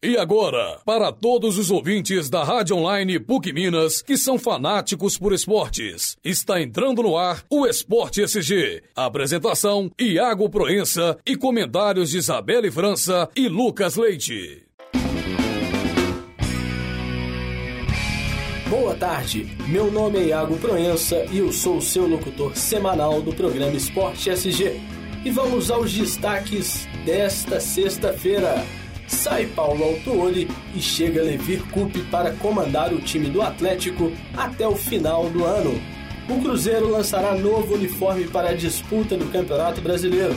E agora, para todos os ouvintes da Rádio Online PUC Minas que são fanáticos por esportes, está entrando no ar o Esporte SG. Apresentação: Iago Proença e comentários de Isabelle França e Lucas Leite. Boa tarde, meu nome é Iago Proença e eu sou o seu locutor semanal do programa Esporte SG. E vamos aos destaques desta sexta-feira. Sai Paulo Autuori e chega Levir Coupe para comandar o time do Atlético até o final do ano. O Cruzeiro lançará novo uniforme para a disputa do Campeonato Brasileiro.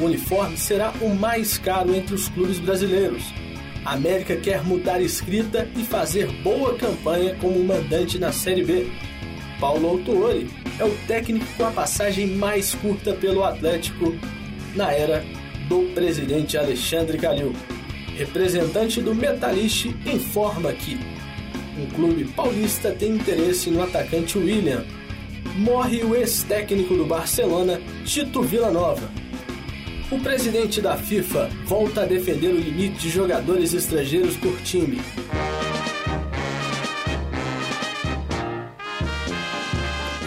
O uniforme será o mais caro entre os clubes brasileiros. A América quer mudar escrita e fazer boa campanha como mandante na Série B. Paulo Autuori é o técnico com a passagem mais curta pelo Atlético na era do presidente Alexandre Calil representante do Metalist, informa que um clube paulista tem interesse no atacante William. Morre o ex-técnico do Barcelona, Tito Villanova. O presidente da FIFA volta a defender o limite de jogadores estrangeiros por time.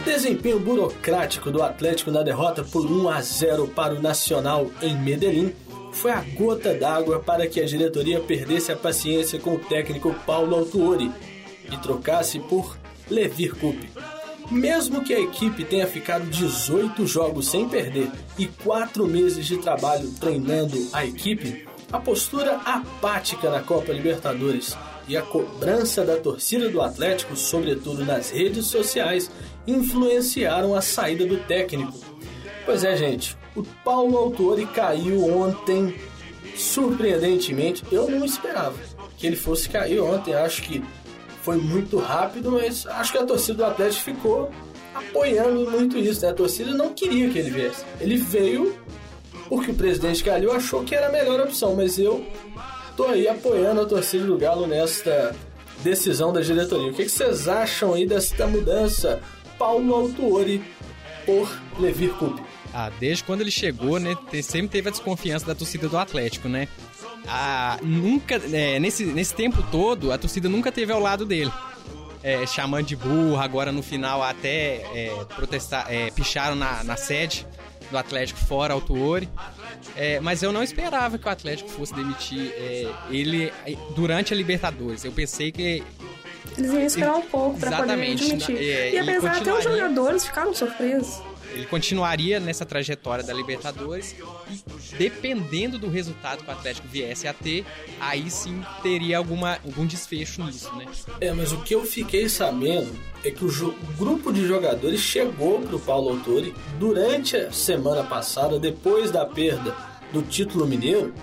Desempenho burocrático do Atlético na derrota por 1 a 0 para o Nacional em Medellín foi a gota d'água para que a diretoria perdesse a paciência com o técnico Paulo Autuori e trocasse por Levir Coupe. Mesmo que a equipe tenha ficado 18 jogos sem perder e 4 meses de trabalho treinando a equipe, a postura apática na Copa Libertadores e a cobrança da torcida do Atlético, sobretudo nas redes sociais, influenciaram a saída do técnico. Pois é, gente, o Paulo Autori caiu ontem, surpreendentemente. Eu não esperava que ele fosse cair ontem. Acho que foi muito rápido, mas acho que a torcida do Atlético ficou apoiando muito isso. Né? A torcida não queria que ele viesse. Ele veio porque o presidente Calil achou que era a melhor opção, mas eu tô aí apoiando a torcida do Galo nesta decisão da diretoria. O que, vocês acham aí desta mudança? Paulo Autuori por Levir Coupe. Ah, desde quando ele chegou, né, sempre teve a desconfiança da torcida do Atlético, né? Ah, nunca, é, nesse, nesse tempo todo, a torcida nunca teve ao lado dele. É, chamando de burro, agora no final até é, protestar, é, picharam na, na sede do Atlético fora Autuori. É, mas eu não esperava que o Atlético fosse demitir é, ele é, durante a Libertadores. Eu pensei que. Eles iam esperar um pouco para poder admitir. É, e apesar até os jogadores ficaram surpresos. Ele continuaria nessa trajetória da Libertadores e dependendo do resultado que o Atlético viesse a ter, aí sim teria alguma, algum desfecho nisso, né? É, mas o que eu fiquei sabendo é que o, o grupo de jogadores chegou pro Paulo Autori durante a semana passada, depois da perda do título mineiro,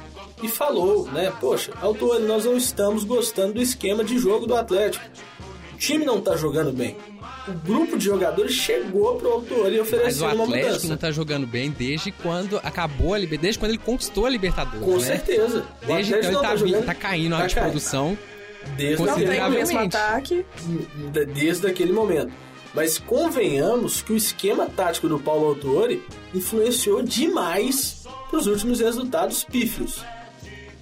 e falou, né? Poxa, Autori, nós não estamos gostando do esquema de jogo do Atlético. O time não tá jogando bem o grupo de jogadores chegou pro autor e ofereceu uma mudança. Mas o Atlético não tá jogando bem desde quando acabou a Libertadores, desde quando ele conquistou a Libertadores, Com né? certeza. Desde então ele tá, tá, jogando, tá caindo tá a produção. Desde não tem o mesmo ataque. Desde aquele momento. Mas convenhamos que o esquema tático do Paulo Autori influenciou demais para os últimos resultados pífios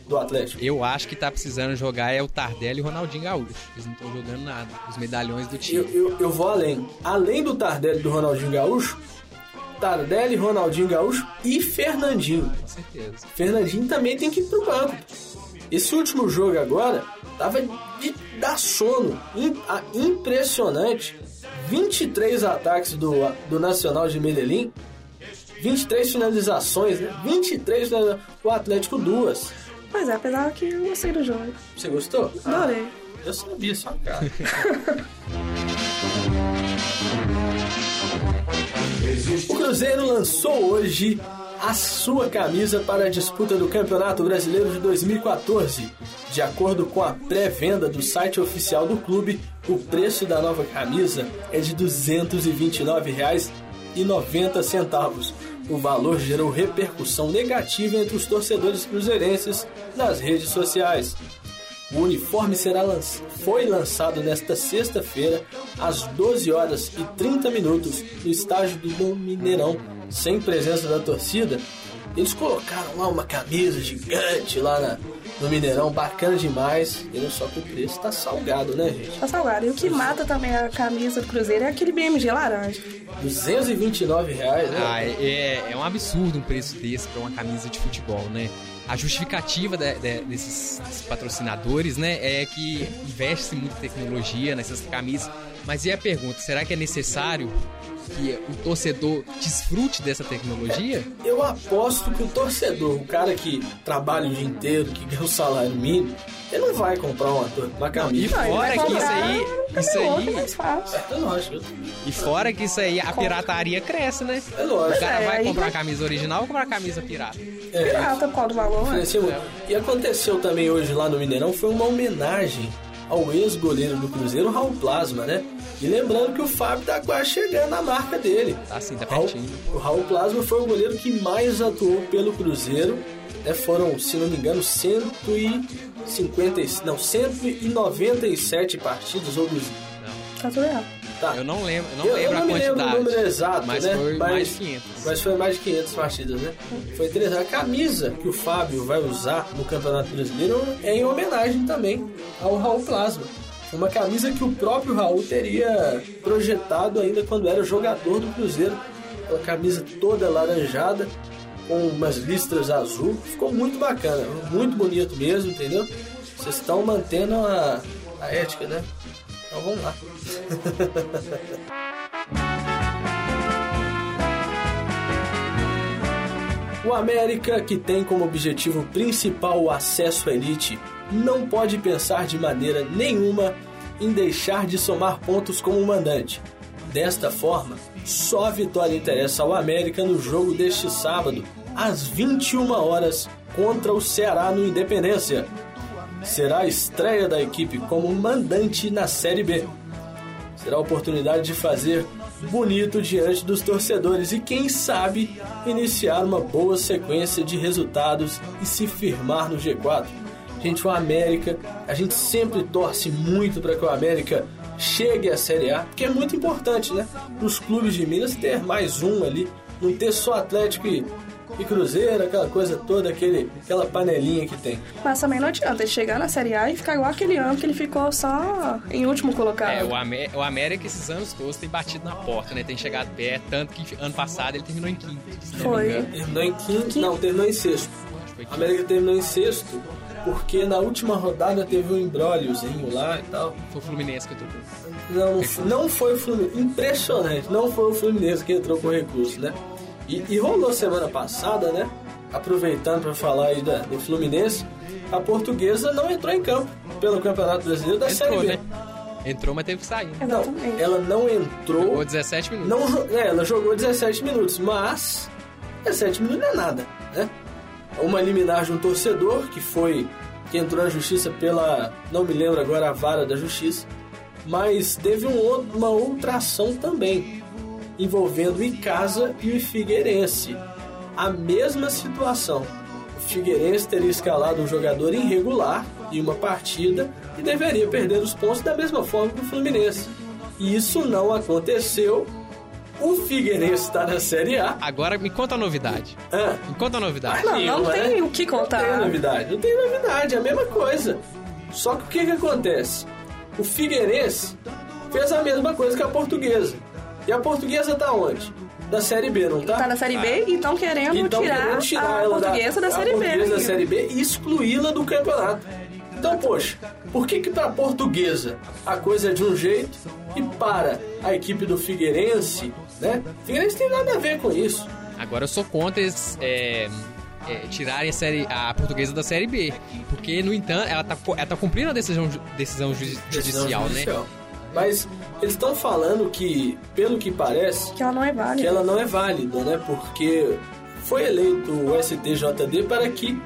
do Atlético. Eu acho que tá precisando jogar é o Tardelli e o Ronaldinho Gaúcho. Eles não estão jogando nada. Os medalhões do time. Eu, eu, eu, vou além. Além do Tardelli e do Ronaldinho Gaúcho, Tardelli, Ronaldinho Gaúcho e Fernandinho. Com certeza. Fernandinho também tem que ir pro banco. Esse último jogo agora tava de dar sono. Impressionante. 23 ataques do, do Nacional de Medellín. 23 finalizações, né? 23 finalizações. O Atlético duas. Pois é, apesar que eu gostei do jogo. Você gostou? Adorei. Ah, eu sabia só, cara. o Cruzeiro lançou hoje a sua camisa para a disputa do Campeonato Brasileiro de 2014. De acordo com a pré-venda do site oficial do clube, o preço da nova camisa é de R$ 229,90 o valor gerou repercussão negativa entre os torcedores cruzeirenses nas redes sociais. O uniforme será lanç... foi lançado nesta sexta-feira, às 12 horas e 30 minutos, no estádio do Mineirão, sem presença da torcida. Eles colocaram lá uma camisa gigante lá na, no Mineirão, bacana demais. E não só que o preço tá salgado, né, gente? Tá salgado. E o que mata também a camisa do Cruzeiro é aquele BMG laranja. 229 reais, né? Ah, é, é um absurdo um preço desse pra uma camisa de futebol, né? A justificativa de, de, desses, desses, patrocinadores, né, é que investe muita tecnologia nessas camisas. Mas e a pergunta, será que é necessário que o torcedor desfrute dessa tecnologia? Eu aposto que o torcedor, o cara que trabalha o dia inteiro, que ganha o salário mínimo, ele não vai comprar uma, uma camisa. E fora que isso aí. Isso aí. É, é lógico. E fora que isso aí, a pirataria cresce, né? É lógico. O cara vai comprar a camisa original ou comprar a camisa pirata? É, pirata causa do valor, né? E aconteceu também hoje lá no Mineirão, foi uma homenagem ao ex-goleiro do Cruzeiro, Raul Plasma, né? E lembrando que o Fábio tá quase chegando na marca dele. Tá sim, tá pertinho. Raul, o Raul Plasma foi o goleiro que mais atuou pelo Cruzeiro. Né? Foram, se não me engano, 150, não, 197 partidas ou dos... Não. Tá tudo errado. Tá. Eu não lembro, eu não eu, lembro eu não a quantidade. Lembro o número exato, mas né? foi mas, mais de 500. Mas foi mais de 500 partidas, né? Foi interessante. A camisa que o Fábio vai usar no Campeonato Brasileiro é em homenagem também ao Raul Plasma. Uma camisa que o próprio Raul teria projetado ainda quando era jogador do Cruzeiro. Uma camisa toda laranjada, com umas listras azul. Ficou muito bacana, muito bonito mesmo, entendeu? Vocês estão mantendo a, a ética, né? Então vamos lá. o América, que tem como objetivo principal o acesso à elite, não pode pensar de maneira nenhuma em deixar de somar pontos como mandante. Desta forma, só a vitória interessa ao América no jogo deste sábado, às 21 horas, contra o Ceará no Independência. Será a estreia da equipe como mandante na Série B. Será a oportunidade de fazer bonito diante dos torcedores e, quem sabe, iniciar uma boa sequência de resultados e se firmar no G4. Gente, o América, a gente sempre torce muito para que o América chegue à Série A, porque é muito importante, né? Para os clubes de Minas ter mais um ali, não ter só Atlético e, e Cruzeiro, aquela coisa toda, aquele, aquela panelinha que tem. Mas também não adianta ele chegar na Série A e ficar igual aquele ano que ele ficou só em último colocado. É, o, Amé o América esses anos todos tem batido na porta, né? Tem chegado perto, tanto que ano passado ele terminou em quinto. Foi. Terminou em quinto, quinto. não, terminou em sexto. A América terminou em sexto porque na última rodada teve um embróliozinho lá e tal. Foi o Fluminense que entrou com Não, não foi o Fluminense. Impressionante, não foi o Fluminense que entrou com recurso, né? E, e rolou semana passada, né? Aproveitando para falar aí da, do Fluminense, a portuguesa não entrou em campo pelo Campeonato Brasileiro da entrou, Série B. Né? Entrou, mas teve que sair. Né? Não, ela não entrou. Jogou 17 minutos. Não, é, ela jogou 17 minutos, mas 17 minutos não é nada, né? uma liminar de um torcedor que foi que entrou na justiça pela não me lembro agora a vara da justiça, mas teve um, uma outra ação também envolvendo o Icasa e o Figueirense. A mesma situação. O Figueirense teria escalado um jogador irregular em uma partida e deveria perder os pontos da mesma forma que o Fluminense. E isso não aconteceu o Figueirense está na Série A. Agora me conta a novidade. Ah. Me conta a novidade. Não, não, não tem o que contar. Não tem novidade. Não tem novidade, é a mesma coisa. Só que o que, que acontece? O Figueirense fez a mesma coisa que a portuguesa. E a portuguesa tá onde? Da Série B, não tá? Tá na Série B e estão querendo, então, tirar, querendo tirar a portuguesa da, da Série B. A portuguesa da Série B e excluí-la do campeonato. Então, poxa, por que que pra portuguesa a coisa é de um jeito e para a equipe do Figueirense né? Figueirense tem nada a ver com isso. Agora eu sou contra eles é, é, tirarem a, série, a portuguesa da Série B. Porque, no entanto, ela tá, ela tá cumprindo a decisão, decisão, judicial, decisão judicial, né? Mas eles estão falando que, pelo que parece... Que ela não é válida. Que ela não é válida, né? Porque foi eleito o STJD para que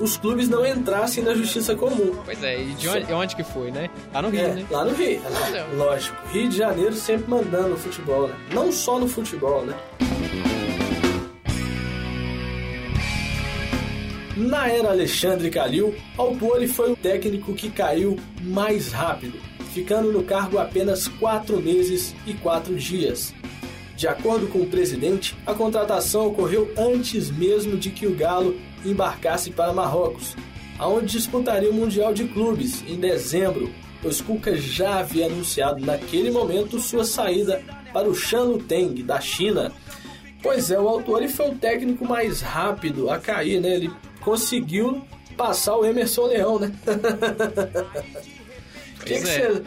os clubes não entrassem na justiça comum. Pois é, e de onde, onde que foi, né? Lá no Rio, é, né? Lá no Rio, né? lógico. Rio de Janeiro sempre mandando no futebol, né? Não só no futebol, né? Na era Alexandre Calil, Alpoli foi o técnico que caiu mais rápido, ficando no cargo apenas quatro meses e quatro dias. De acordo com o presidente, a contratação ocorreu antes mesmo de que o Galo embarcasse para Marrocos. aonde disputaria o Mundial de Clubes em dezembro, pois Cuca já havia anunciado naquele momento sua saída para o Shanluteng da China. Pois é, o Autori foi o técnico mais rápido a cair, né? Ele conseguiu passar o Emerson Leão, né? que que é. você...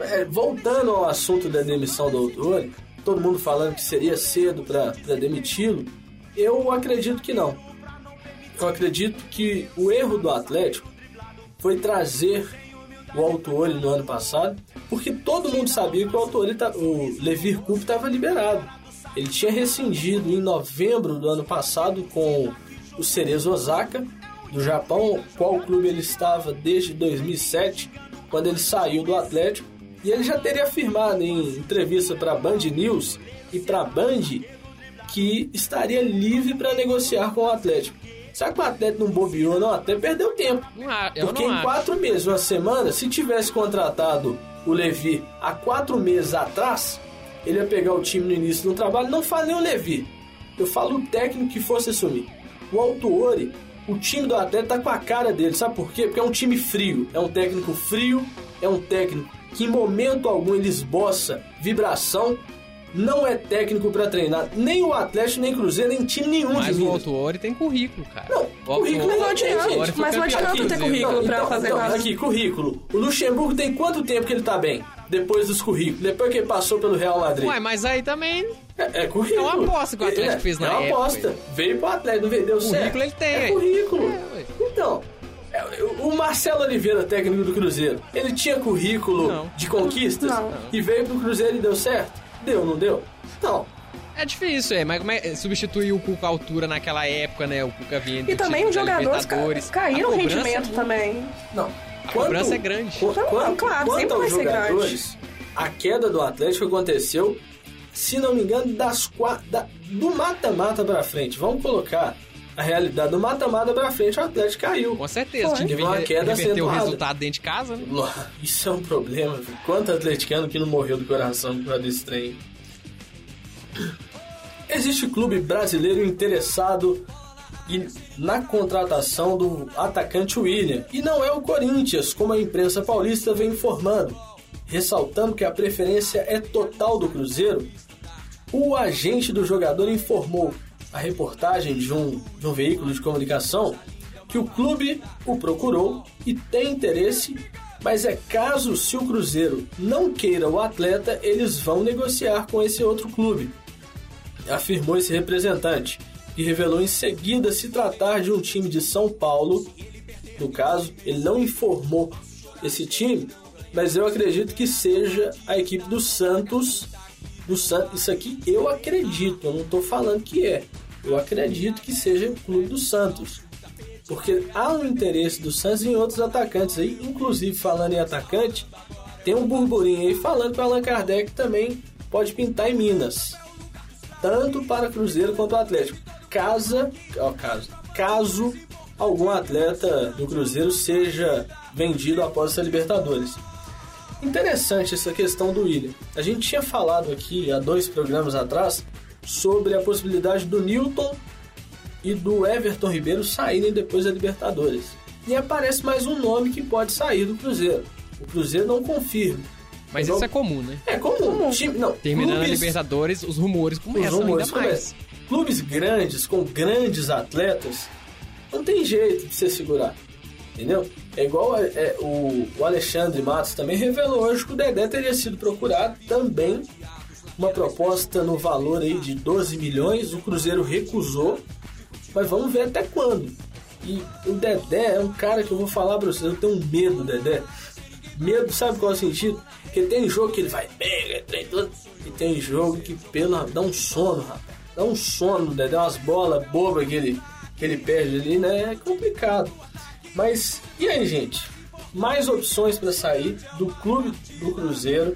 é, voltando ao assunto da demissão do Autori, todo mundo falando que seria cedo para demiti-lo, eu acredito que não. Eu acredito que o erro do Atlético foi trazer o Autori no ano passado, porque todo mundo sabia que o Autori, tá, o Levir Coupe estava liberado. Ele tinha rescindido em novembro do ano passado com o Cerezo Osaka, do Japão, qual clube ele estava desde 2007, quando ele saiu do Atlético, e ele já teria afirmado em entrevista para a Band News e para a Band que estaria livre para negociar com o Atlético. Será que o Atlético não bobeou, não? Até perdeu tempo. Eu Porque em acho. quatro meses, uma semana, se tivesse contratado o Levi há quatro meses atrás, ele ia pegar o time no início do trabalho. Não falei o Levi, eu falo o técnico que fosse assumir. O Autuori, o time do Atlético tá com a cara dele, sabe por quê? Porque é um time frio, é um técnico frio, é um técnico que em momento algum ele esboça vibração, não é técnico para treinar nem o Atlético, nem Cruzeiro, nem time nenhum Mas de o. Autuori tem currículo, cara. Não, O currículo não adianta, gente. Mas não adianta ter currículo pra então, fazer então, nada. Aqui, currículo. O Luxemburgo tem quanto tempo que ele tá bem? Depois dos currículos. Depois que ele passou pelo Real Madrid. Ué, mas aí também é, é currículo. é uma aposta que o Atlético É, fez na É uma época, aposta. Veio pro Atlético, não vendeu certo. Currículo ele tem, É currículo. É, então, é, o Marcelo Oliveira, técnico do Cruzeiro, ele tinha currículo Não. de conquistas? Não. E veio pro Cruzeiro e deu certo? Deu, não deu? Não. é difícil, é. Mas como é substituir o Cuca altura naquela época, né? O Cuca vinha E também os jogadores ca caíram o rendimento é também. Não. A cobrança é grande. Não, quanto, claro, quanto sempre vai ser jogadores, a queda do Atlético aconteceu, se não me engano, das da- do mata-mata pra frente. Vamos colocar a realidade do mata-mata pra frente, o Atlético caiu. Com certeza. Foi. Tinha que uma queda o resultado dentro de casa, né? Isso é um problema, viu? Quanto atleticano que não morreu do coração por causa desse trem? Existe clube brasileiro interessado e- na contratação do atacante William. E não é o Corinthians, como a imprensa paulista vem informando. Ressaltando que a preferência é total do Cruzeiro, o agente do jogador informou a reportagem de um, de um veículo de comunicação que o clube o procurou e tem interesse, mas é caso se o Cruzeiro não queira o atleta, eles vão negociar com esse outro clube, afirmou esse representante, que revelou em seguida se tratar de um time de São Paulo. No caso, ele não informou esse time, mas eu acredito que seja a equipe do Santos. Do Santos, isso aqui eu acredito, eu não estou falando que é. Eu acredito que seja o clube do Santos. Porque há um interesse do Santos em outros atacantes aí, inclusive falando em atacante, tem um burburinho aí falando que o Allan Kardec também pode pintar em Minas. Tanto para Cruzeiro quanto Atlético. Casa, ó, caso, caso algum atleta do Cruzeiro seja vendido após essa Libertadores. Interessante essa questão do William. A gente tinha falado aqui há dois programas atrás sobre a possibilidade do Newton e do Everton Ribeiro saírem depois da Libertadores. E aparece mais um nome que pode sair do Cruzeiro. O Cruzeiro não confirma. Mas Igual- isso é comum, né? É comum. Time, não, Terminando a clubes- Libertadores, os rumores os começam rumores ainda mais. começam. Clubes grandes, com grandes atletas, não tem jeito de você segurar. Entendeu? É igual é, é, o, o Alexandre Matos também revelou hoje que o Dedé teria sido procurado também. Uma proposta no valor aí de 12 milhões, o Cruzeiro recusou, mas vamos ver até quando. E o Dedé é um cara que eu vou falar pra vocês, eu tenho medo do Dedé. Medo, sabe qual é o sentido? Porque tem jogo que ele vai bem, é e tem jogo que pelo dá um sono, rapaz. Dá um sono, no Dedé, umas bolas bobas que ele, que ele perde ali, né? É complicado. Mas, e aí, gente? Mais opções para sair do clube do Cruzeiro.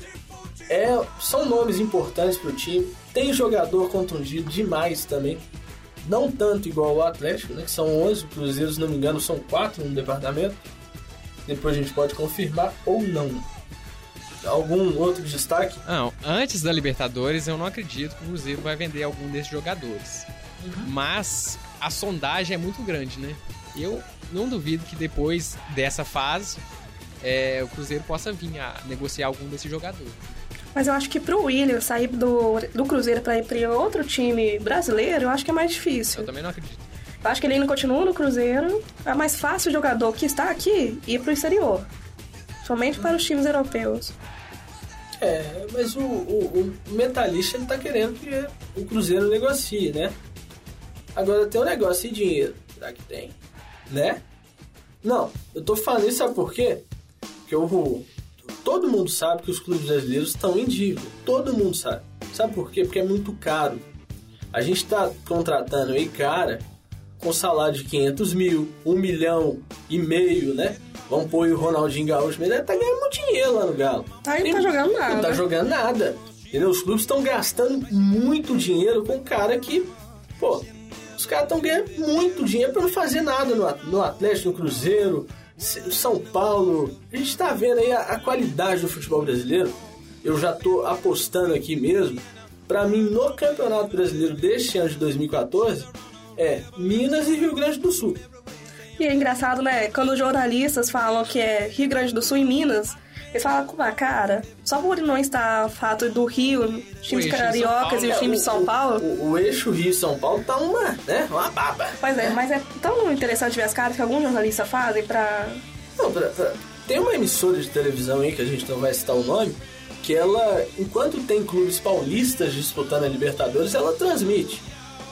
É, são nomes importantes para o time. Tem jogador contundido demais também. Não tanto igual o Atlético, né? Que são 11. O Cruzeiro, se não me engano, são 4 no departamento. Depois a gente pode confirmar ou não. Algum outro destaque? Não, antes da Libertadores, eu não acredito que o Cruzeiro vai vender algum desses jogadores. Uhum. Mas a sondagem é muito grande, né? Eu não duvido que depois dessa fase é, o Cruzeiro possa vir a negociar algum desse jogador. Mas eu acho que pro William sair do, do Cruzeiro para ir para outro time brasileiro, eu acho que é mais difícil. Eu também não acredito. Eu acho que ele ainda continua no Cruzeiro. É mais fácil o jogador que está aqui ir pro exterior. Somente para os times europeus. É, mas o, o, o Metalista ele tá querendo que o Cruzeiro negocie, né? Agora tem um negócio de dinheiro. Será que tem? Né? Não, eu tô falando isso sabe por quê? Porque o, todo mundo sabe que os clubes brasileiros estão em dívida. Todo mundo sabe. Sabe por quê? Porque é muito caro. A gente está contratando aí cara com salário de 500 mil, 1 milhão e meio, né? Vamos pôr o Ronaldinho Gaúcho, mas ele tá ganhando muito dinheiro lá no Galo. Tá, ele não tá jogando nada. Não tá jogando nada. Entendeu? Os clubes estão gastando muito dinheiro com um cara que, pô, os caras estão ganhando muito dinheiro para não fazer nada no, Atlético, no Cruzeiro, São Paulo. A gente está vendo aí a, a, qualidade do futebol brasileiro. Eu já tô apostando aqui mesmo. Para mim, no Campeonato Brasileiro deste ano de 2014, é Minas e Rio Grande do Sul. E é engraçado, né? Quando jornalistas falam que é Rio Grande do Sul e Minas, eles falam com uma cara, só por não estar fato do Rio, times cariocas e os times de São Paulo. O, o, o, eixo Rio-São Paulo tá uma, né? Uma baba. Pois é, mas é tão interessante ver as caras que alguns jornalistas fazem pra. Não, pra, pra... Tem uma emissora de televisão aí que a gente não vai citar o nome, que ela, enquanto tem clubes paulistas disputando a Libertadores, ela transmite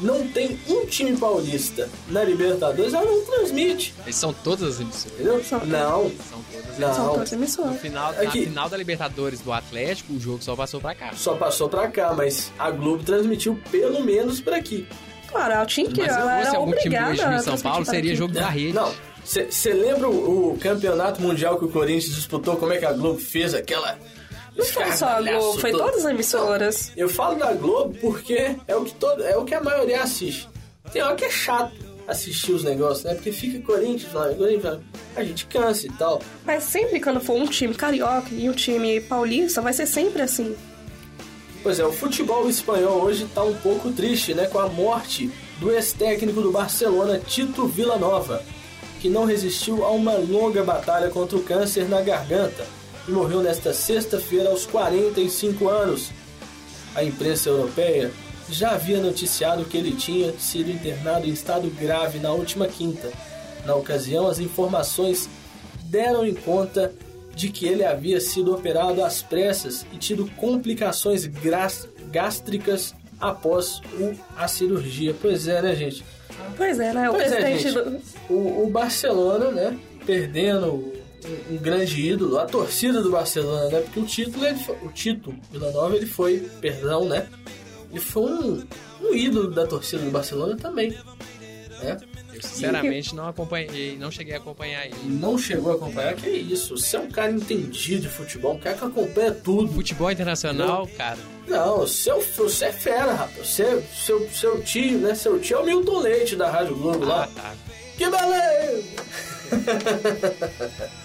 não tem um time paulista na Libertadores, ela não transmite. Eles são todas as emissoras. Entendeu? São, não. São todas, não. São todas emissoras. No final, na final da Libertadores do Atlético, o jogo só passou pra cá. Só passou pra cá, mas a Globo transmitiu pelo menos pra aqui. Claro, o time que mas ela se fosse algum time do eixo São Paulo, seria jogo da rede. Não. Você lembra o, o campeonato mundial que o Corinthians disputou? Como é que a Globo fez aquela não foi só a Globo, foi todas as emissoras. Eu falo da Globo porque é o que todo, é o que a maioria assiste. Tem hora que é chato assistir os negócios, né? Porque fica Corinthians lá, Corinthians, a gente cansa e tal. Mas sempre quando for um time carioca e um time paulista, vai ser sempre assim. Pois é, o futebol espanhol hoje tá um pouco triste, né? Com a morte do ex-técnico do Barcelona, Tito Villanova, que não resistiu a uma longa batalha contra o câncer na garganta e morreu nesta sexta-feira aos 45 anos. A imprensa europeia já havia noticiado que ele tinha sido internado em estado grave na última quinta. Na ocasião, as informações deram em conta de que ele havia sido operado às pressas e tido complicações gástricas após o, a cirurgia. Pois é, né, gente? Pois é, né? O pois é, presidente é, do... o, o, Barcelona, né? Perdendo um, um, grande ídolo, a torcida do Barcelona, né? Porque o título, ele, o Tito Vila Nova, ele foi, perdão, né? Ele foi um, um ídolo da torcida do Barcelona também. Né? Eu sinceramente não acompanhei, não cheguei a acompanhar ele. Não chegou a acompanhar? Que isso? Você é um cara entendido de futebol, um cara que acompanha tudo. Futebol internacional, não. cara. Não, seu, você é fera, rapaz. Você, seu, seu tio, né? Seu tio é o Milton Leite da Rádio Globo ah, lá. Tá. Que beleza!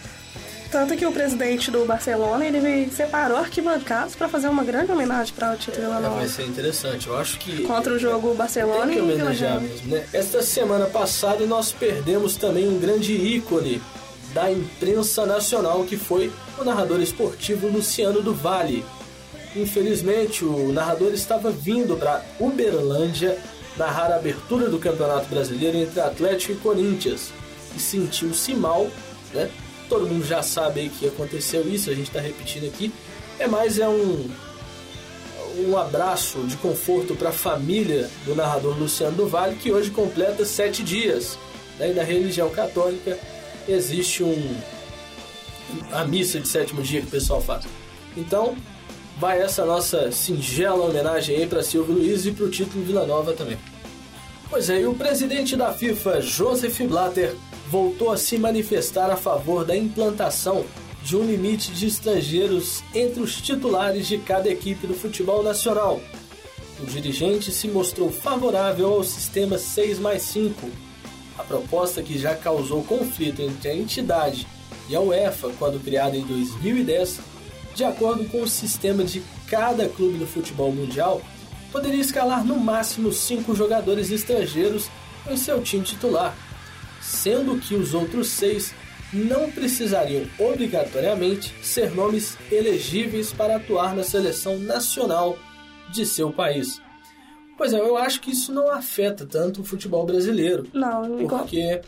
Tanto que o presidente do Barcelona, ele separou arquibancadas para fazer uma grande homenagem para o Nova. É, vai ser interessante. Eu acho que... Contra o jogo Barcelona tem que homenagear mesmo, né? Esta semana passada nós perdemos também um grande ícone da imprensa nacional, que foi o narrador esportivo Luciano do Vale. Infelizmente, o narrador estava vindo para Uberlândia narrar a abertura do Campeonato Brasileiro entre Atlético e Corinthians e sentiu-se mal, né? Todo mundo já sabe que aconteceu isso, a gente está repetindo aqui. É mais é um um abraço de conforto para a família do narrador Luciano do Vale, que hoje completa sete dias. Né? E na religião católica existe um a missa de sétimo dia que o pessoal faz. Então, vai essa nossa singela homenagem aí para Silvio Luiz e para o título Vila Nova também. Pois é, e o presidente da FIFA, Joseph Blatter, voltou a se manifestar a favor da implantação de um limite de estrangeiros entre os titulares de cada equipe do futebol nacional. O dirigente se mostrou favorável ao sistema 6 mais 5, a proposta que já causou conflito entre a entidade e a UEFA quando criada em 2010, de acordo com o sistema de cada clube do futebol mundial, poderia escalar no máximo cinco jogadores estrangeiros em seu time titular sendo que os outros seis não precisariam obrigatoriamente ser nomes elegíveis para atuar na seleção nacional de seu país. Pois é, eu acho que isso não afeta tanto o futebol brasileiro. Não, igual. Porque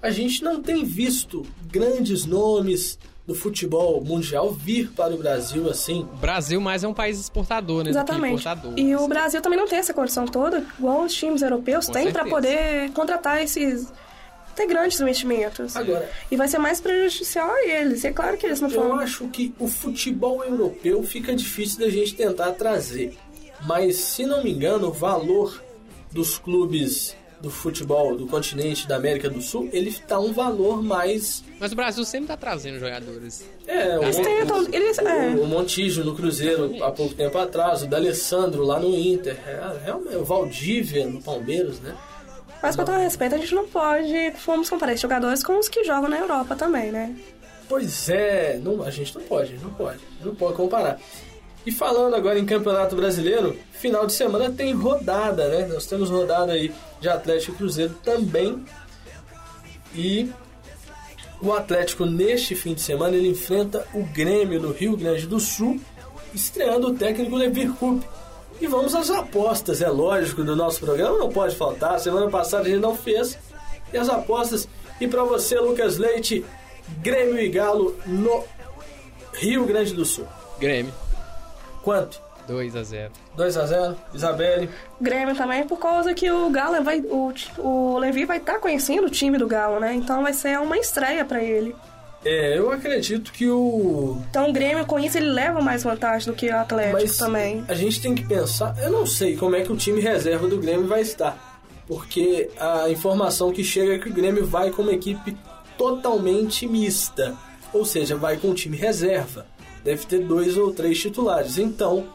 a gente não tem visto grandes nomes do futebol mundial vir para o Brasil assim. O Brasil mais é um país exportador, né? do que Exatamente. importador. E o Brasil também não tem essa condição toda, igual os times europeus Com têm para poder contratar esses. Ter grandes investimentos. Agora, E vai ser mais prejudicial a eles. E é claro que eles não eu foram. acho que o futebol europeu fica difícil da gente tentar trazer. Mas, se não me engano, o valor dos clubes do futebol do continente da América do Sul, ele está um valor mais... Mas o Brasil sempre tá trazendo jogadores. É, o, Eles tentam. Eles, é. o, o Montijo no Cruzeiro há pouco tempo atrás, o D'Alessandro lá no Inter, é, realmente, o Valdívia no Palmeiras, né? Mas com todo respeito, a gente não pode. Vamos comparar esses jogadores com os que jogam na Europa também, né? Pois é, não, a gente não pode, não pode, não pode comparar. E falando agora em Campeonato Brasileiro, final de semana tem rodada, né? Nós temos rodada aí de Atlético e Cruzeiro também. E o Atlético neste fim de semana ele enfrenta o Grêmio no Rio Grande do Sul, estreando o técnico Levir Coupe. E vamos às apostas, é lógico, do nosso programa, não pode faltar. Semana passada a gente não fez. E as apostas. E para você, Lucas Leite, Grêmio e Galo no Rio Grande do Sul. Grêmio. Quanto? 2 a 0 2 a 0 Isabelle. Grêmio também, por causa que o Galo vai. O, o Levi vai estar conhecendo o time do Galo, né? Então vai ser uma estreia pra ele. É, eu acredito que o. Então o Grêmio com isso ele leva mais vantagem do que o Atlético Mas também. a gente tem que pensar. Eu não sei como é que o time reserva do Grêmio vai estar. Porque a informação que chega é que o Grêmio vai com uma equipe totalmente mista. Ou seja, vai com o time reserva. Deve ter dois ou três titulares. Então,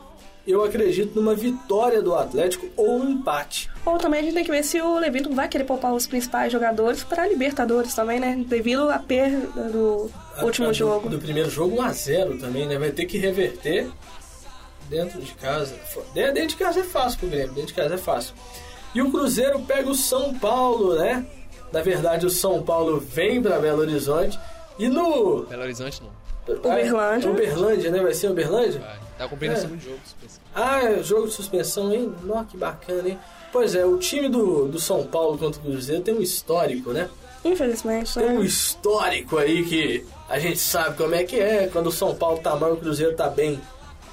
eu acredito numa vitória do Atlético ou um empate. Ou também a gente tem que ver se o Levi não vai querer poupar os principais jogadores para Libertadores também, né? Devido à perda do A- último a do- jogo. Do, primeiro jogo 1x0 também, né? Vai ter que reverter dentro de casa. Dentro de casa é fácil pro Grêmio, dentro de casa é fácil. E o Cruzeiro pega o São Paulo, né? Na verdade, o São Paulo vem para Belo Horizonte. E no. Belo Horizonte não. Uberlândia. Uberlândia, né? Vai ser Uberlândia? Vai. Tá cumprindo É. o segundo jogo. suspensão. Ah, é jogo de suspensão, hein? Nossa, que bacana, hein? Pois é, o time do, do São Paulo contra o Cruzeiro tem um histórico, né? Infelizmente, Tem um né? histórico aí que a gente sabe como é que é. Quando o São Paulo tá mal, o Cruzeiro tá bem.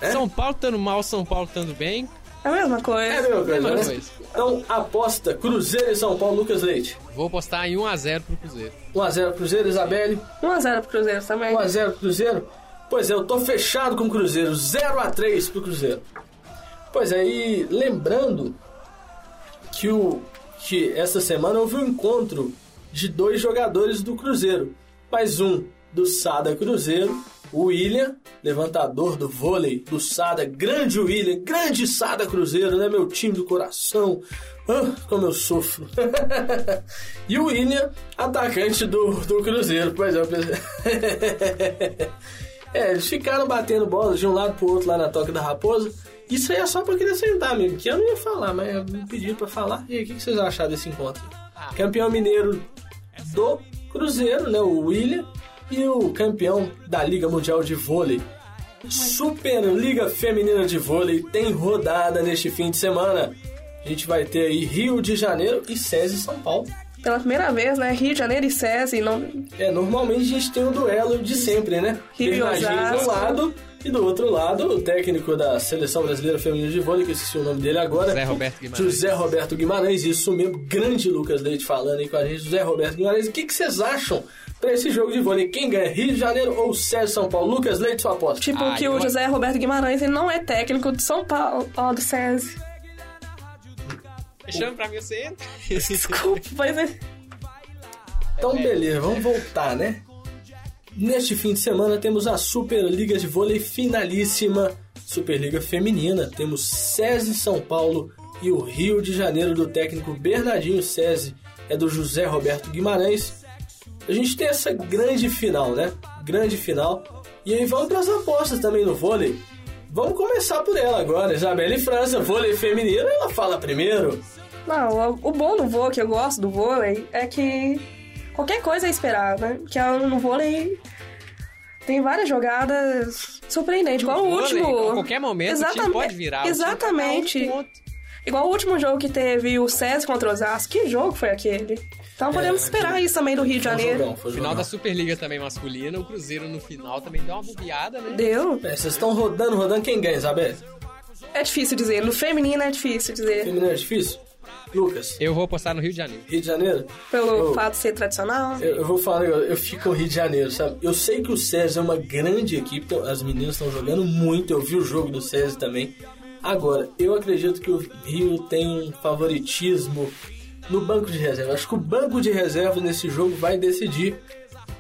É? São Paulo estando mal, São Paulo estando bem. É a mesma É a coisa. mesma coisa, Mesma né? coisa. Então, aposta Cruzeiro e São Paulo, Lucas Leite. Vou apostar em 1 a 0 pro Cruzeiro. 1x0 Cruzeiro, Isabelle. 1x0 pro Cruzeiro também. 1x0 Cruzeiro. Pois é, eu tô fechado com o Cruzeiro. 0x3 pro Cruzeiro. Pois é, e lembrando que, o, que essa semana houve um encontro de dois jogadores do Cruzeiro. Mais um do Sada Cruzeiro, o William, levantador do vôlei do Sada. Grande William, grande Sada Cruzeiro, né? Meu time do coração. Ah, como eu sofro. e o William, atacante do, do Cruzeiro. Pois é, É, eles ficaram batendo bola de um lado pro outro lá na Toca da Raposa. Isso aí é só pra acrescentar mesmo, que eu não ia falar, mas me pediram pra falar. E aí, o que que vocês acharam desse encontro? Campeão mineiro do Cruzeiro, né, o William, e o campeão da Liga Mundial de Vôlei. Superliga Feminina de Vôlei tem rodada neste fim de semana. A gente vai ter aí Rio de Janeiro e SESI São Paulo. Pela primeira vez, né? Rio de Janeiro e SESI. Não... É, normalmente a gente tem o duelo de sempre, né? Rio e Bernardinho de um Osasco. lado e do outro lado o técnico da Seleção Brasileira Feminina de Vôlei, que eu esqueci o nome dele agora. José Roberto Guimarães. José Roberto Guimarães, isso mesmo. Grande Lucas Leite falando aí com a gente. José Roberto Guimarães. O que, que vocês acham pra esse jogo de vôlei? Quem ganha? Rio de Janeiro ou Sérgio São Paulo? Lucas Leite, sua aposta. Tipo, Ah, que o José Roberto Guimarães ele não é técnico de São Paulo, ó, do SESI. Fechando pra mim você entra. Desculpa, mas é... Então, beleza, vamos voltar, né? Neste fim de semana temos a Superliga de Vôlei finalíssima, Superliga Feminina. Temos SESI São Paulo e o Rio de Janeiro do técnico Bernardinho SESI, é do José Roberto Guimarães. A gente tem essa grande final, né? Grande final. E aí vamos para as apostas também no vôlei. Vamos começar por ela agora, Isabelle França, vôlei feminino, ela fala primeiro. Não, o, bom do vôlei, que eu gosto do vôlei, é que qualquer coisa é esperar, né? Que é no vôlei tem várias jogadas surpreendentes. Igual o último. A qualquer momento o time pode virar. o time vai Exatamente. um. Igual o último jogo que teve o César contra o Osasco. Que jogo foi aquele? Então podemos esperar isso também do Rio de Foi Janeiro. jogão, foi um Final jogão. da Superliga também masculina, o Cruzeiro no final também deu uma bobeada, né? Deu. É, vocês estão rodando, rodando. Quem ganha, Isabel? É difícil dizer. No feminino é difícil dizer. Feminino é difícil? Lucas, Eu vou apostar no Rio de Janeiro. Rio de Janeiro? Pelo Eu- fato de ser tradicional. Eu, eu vou falar, negócio, eu fico com o Rio de Janeiro, sabe? Eu sei que o César é uma grande equipe, então as meninas estão jogando muito, eu vi o jogo do César também. Agora, eu acredito que o Rio tem um favoritismo no banco de reserva. Acho que o banco de reserva nesse jogo vai decidir.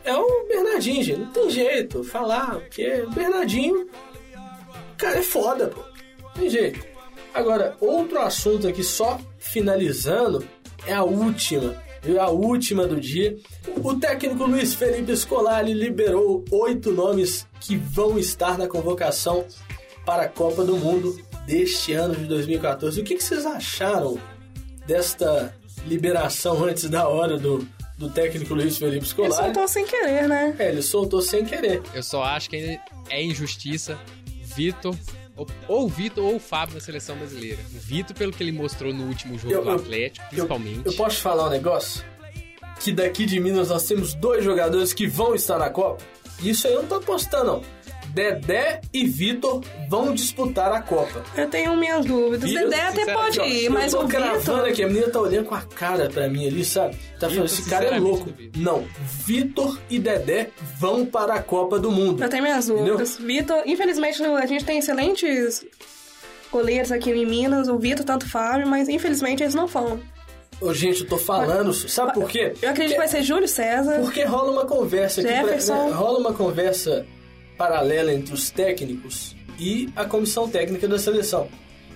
É o Bernardinho, gente, não tem jeito. Falar, porque o Bernardinho, cara, é foda, pô. Não tem jeito. Agora, outro assunto aqui, só finalizando, é a última. A última do dia. O técnico Luiz Felipe Scolari liberou oito nomes que vão estar na convocação para a Copa do Mundo deste ano de 2014. O que, que vocês acharam desta liberação antes da hora do, do técnico Luiz Felipe Ele Scolari? soltou sem querer, né? É, ele soltou sem querer. Eu só acho que é injustiça. Vitor, ou, ou o Vitor ou o Fábio na seleção brasileira. O Vitor, pelo que ele mostrou no último jogo Eu- do eu- Atlético, Eu, principalmente. eu posso te falar um negócio? Que daqui de Minas nós temos dois jogadores que vão estar na Copa. Isso aí eu não tô apostando, não. Dedé e Vitor vão disputar a Copa. Eu tenho minhas dúvidas. Vitor, Dedé até pode ir, eu mas tô o Vitor... aqui, a menina tá olhando com a cara pra mim ali, sabe? Tá falando, esse cara é louco. Não, Vitor e Dedé vão para a Copa do Mundo. Eu tenho minhas dúvidas. Vitor, infelizmente, a gente tem excelentes goleiros aqui em Minas, o Vitor, tanto o Fábio, mas infelizmente eles não vão. Ô, gente, eu tô falando, sabe por quê? Eu acredito que vai ser Júlio César. Porque rola uma conversa aqui, pra- Jefferson. né, rola uma conversa paralela entre os técnicos e a comissão técnica da seleção.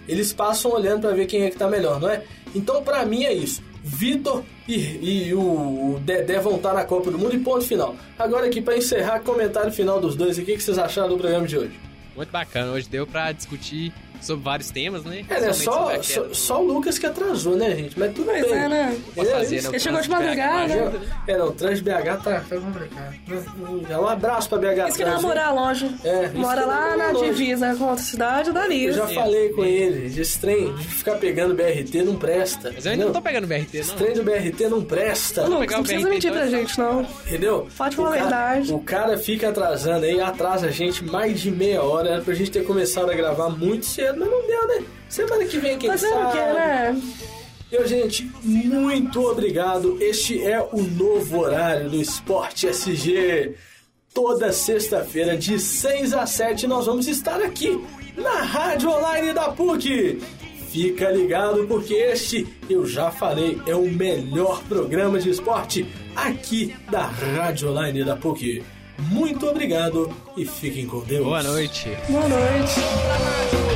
Eles passam olhando pra ver quem é que tá melhor, não é? Então, pra mim é isso. Vitor e, e o, Dedé vão estar na Copa do Mundo e ponto final. Agora aqui pra encerrar, comentário final dos dois. E o que, vocês acharam do programa de hoje? Muito bacana. Hoje deu pra discutir sobre vários temas, né? É, né? Só, só, só o Lucas que atrasou, né, gente? Mas tudo bem. é, né? Pode fazer, Ele- né? O Ele chegou de madrugada. não né? É, não, o trans BH tá, tá complicado. Um abraço pra BH Isso que Trans, namorar a loja. É, Mora lá na loja. divisa com outra cidade, dali. Eu já falei com ele, esse trem de ficar pegando BRT não presta. Mas eu ainda não tô entendeu? pegando BRT, Esse não. trem do BRT não presta. Lucas, não o precisa BRT, mentir pra então. gente, não. Entendeu? Pode falar a verdade. O cara fica atrasando aí, atrasa a gente mais de meia hora. Era pra gente ter começado a gravar muito cedo, mas não deu, né? Semana que vem, quem Fazer sabe? o quê, né? Eu, gente, muito obrigado. Este é o novo horário do Esporte SG. Toda sexta-feira, de 6 a 7, nós vamos estar aqui na Rádio Online da PUC. Fica ligado porque este, eu já falei, é o melhor programa de esporte aqui da Rádio Online da PUC. Muito obrigado e fiquem com Deus. Boa noite. Boa noite.